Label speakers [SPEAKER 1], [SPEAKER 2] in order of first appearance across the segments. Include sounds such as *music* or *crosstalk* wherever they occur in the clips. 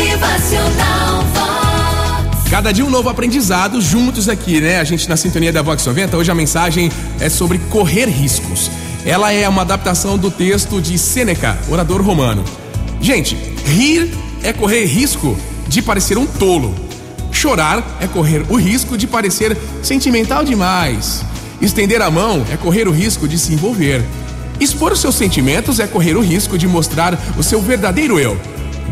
[SPEAKER 1] Motivacional Vox.
[SPEAKER 2] Cada dia um novo aprendizado juntos aqui, né? A gente na sintonia da Vox 90. Hoje a mensagem é sobre correr riscos. Ela é uma adaptação do texto de Sêneca, orador romano. Gente, rir é correr risco de parecer um tolo. Chorar é correr o risco de parecer sentimental demais. Estender a mão é correr o risco de se envolver. Expor os seus sentimentos é correr o risco de mostrar o seu verdadeiro eu.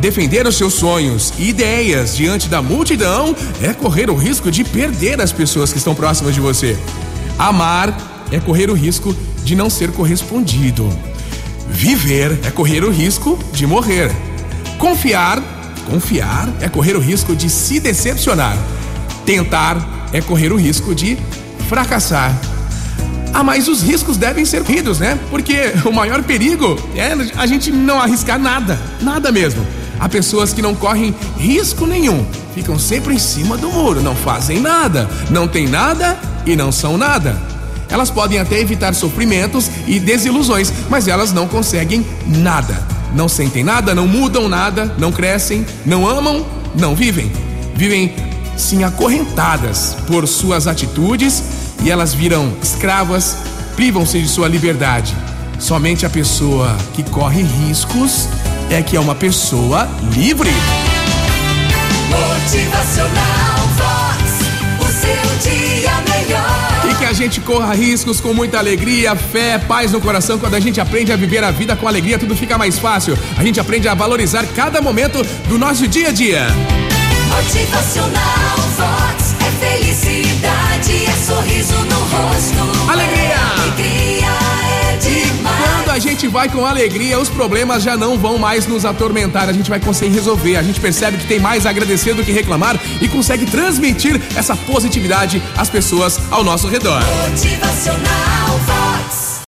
[SPEAKER 2] Defender os seus sonhos e ideias diante da multidão é correr o risco de perder as pessoas que estão próximas de você. Amar é correr o risco de não ser correspondido. Viver é correr o risco de morrer. Confiar, confiar é correr o risco de se decepcionar. Tentar é correr o risco de fracassar. Ah, mas os riscos devem ser corridos, né? Porque *laughs* o maior perigo é a gente não arriscar nada, nada mesmo. Há pessoas que não correm risco nenhum, ficam sempre em cima do muro, não fazem nada, não têm nada e não são nada. Elas podem até evitar sofrimentos e desilusões, mas elas não conseguem nada. Não sentem nada, não mudam nada, não crescem, não amam, não vivem. Vivem sim acorrentadas por suas atitudes e elas viram escravas, privam-se de sua liberdade. Somente a pessoa que corre riscos é que é uma pessoa livre.
[SPEAKER 1] Motivacional Vox. O seu dia melhor.
[SPEAKER 2] E que a gente corra riscos com muita alegria, fé, paz no coração. Quando a gente aprende a viver a vida com alegria, tudo fica mais fácil. A gente aprende a valorizar cada momento do nosso dia a dia.
[SPEAKER 1] Motivacional Vox.
[SPEAKER 2] Gente vai com alegria, os problemas já não vão mais nos atormentar. A gente vai conseguir resolver. A gente percebe que tem mais a agradecer do que reclamar e consegue transmitir essa positividade às pessoas ao nosso redor.
[SPEAKER 1] Motivacional